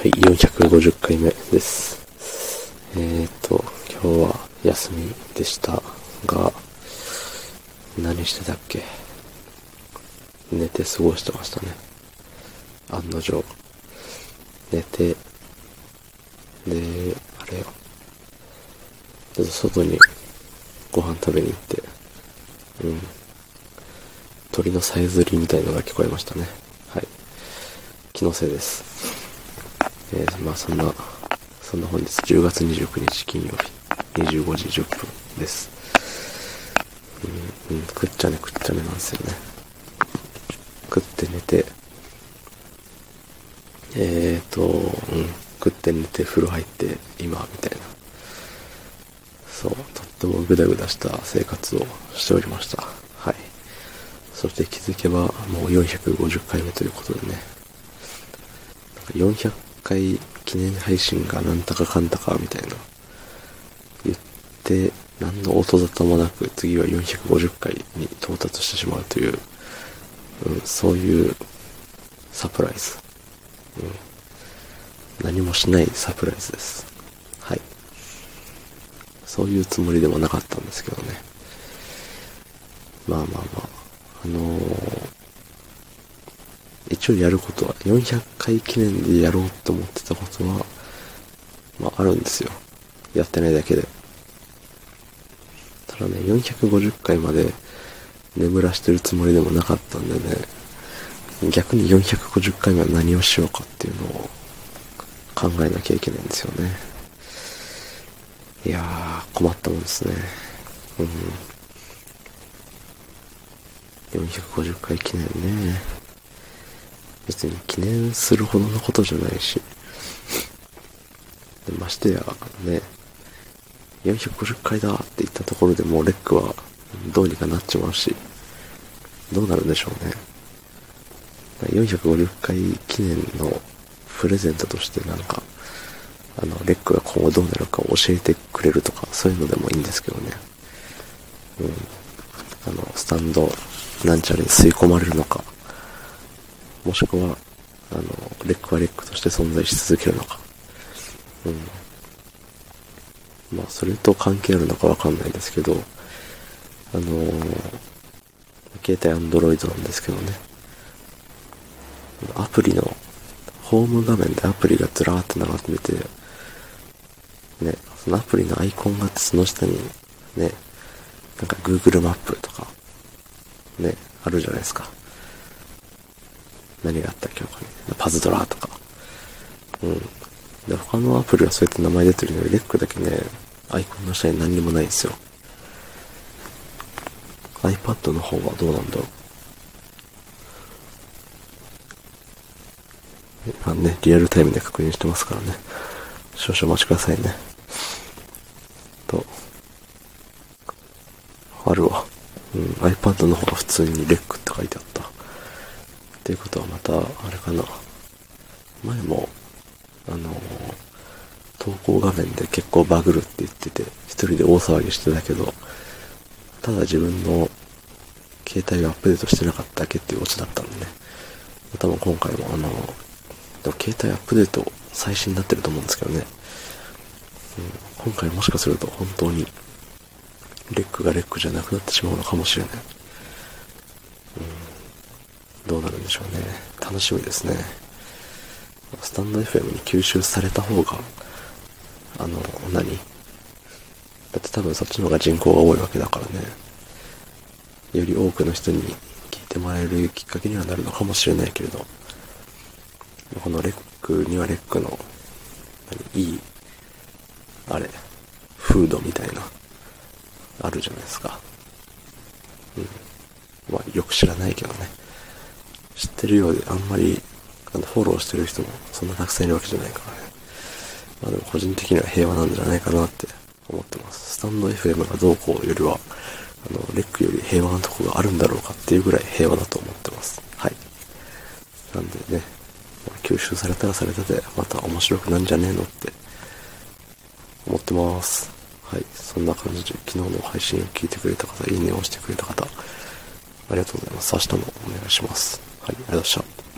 はい、450回目です。えっ、ー、と、今日は休みでしたが、何してたっけ？寝て過ごしてましたね。案の定。寝て、で、あれよ。ちょっと外にご飯食べに行って、うん。鳥のさえずりみたいのが聞こえましたね。はい。気のせいです。えー、まあそんな、そんな本日10月29日金曜日、25時10分です。うん、うん、くっちゃねくっちゃねなんですよね。食って寝て、えーと、うん、食って寝て風呂入って今みたいな。そう、とってもグダグダした生活をしておりました。はい。そして気づけばもう450回目ということでね。なんか400回記念配信がなんたかかんたかみたいな言って、何の音沙汰もなく次は450回に到達してしまうという、うん、そういうサプライズ。うん、何もしないサプライズです。はい。そういうつもりでもなかったんですけどね。まあまあまあ、あのー一応やることは、400回記念でやろうと思ってたことは、まああるんですよ。やってないだけで。ただね、450回まで眠らしてるつもりでもなかったんでね、逆に450回目は何をしようかっていうのを考えなきゃいけないんですよね。いやー、困ったもんですね。うん。450回記念ね。別に記念するほどのことじゃないし。ましてや、ね、450回だって言ったところでもうレックはどうにかなっちまうし、どうなるんでしょうね。450回記念のプレゼントとしてなんか、あの、レックが今後どうなるか教えてくれるとか、そういうのでもいいんですけどね。うん。あの、スタンドなんちゃらに吸い込まれるのか、もしくは、あの、レックはレックとして存在し続けるのか。うん。まあ、それと関係あるのかわかんないですけど、あのー、携帯アンドロイドなんですけどね。アプリの、ホーム画面でアプリがずらーって並んでて、ね、そのアプリのアイコンがその下に、ね、なんか Google マップとか、ね、あるじゃないですか。何があったっけ他に。パズドラとか。うん。で、他のアプリはそうやって名前出てるのに、レックだけね、アイコンの下に何にもないんですよ。iPad の方はどうなんだろう。あのね、リアルタイムで確認してますからね。少々お待ちくださいね。と、あるわ。うん、iPad の方が普通にレックって書いてあった。っていうことはまた、あれかな。前も、あの投稿画面で結構バグるって言ってて、一人で大騒ぎしてたけど、ただ自分の携帯をアップデートしてなかっただけっていうオチだったんでね。多分今回もあの、でも携帯アップデート最新になってると思うんですけどね。うん、今回もしかすると本当に、レックがレックじゃなくなってしまうのかもしれない。どうなるんでしょうね。楽しみですね。スタンド FM に吸収された方が、あの、何？だって多分そっちの方が人口が多いわけだからね。より多くの人に聞いてもらえるきっかけにはなるのかもしれないけれど、このレックにはレックの、何、いい、あれ、フードみたいな、あるじゃないですか。うん。まあ、よく知らないけどね。知ってるようで、あんまり、フォローしてる人もそんなたくさんいるわけじゃないからね。まあでも個人的には平和なんじゃないかなって思ってます。スタンド FM がどうこうよりは、あの、レックより平和なとこがあるんだろうかっていうぐらい平和だと思ってます。はい。なんでね、吸収されたらされたで、また面白くなんじゃねえのって思ってます。はい。そんな感じで昨日の配信を聞いてくれた方、いいねを押してくれた方、ありがとうございます。明日もお願いします。はい、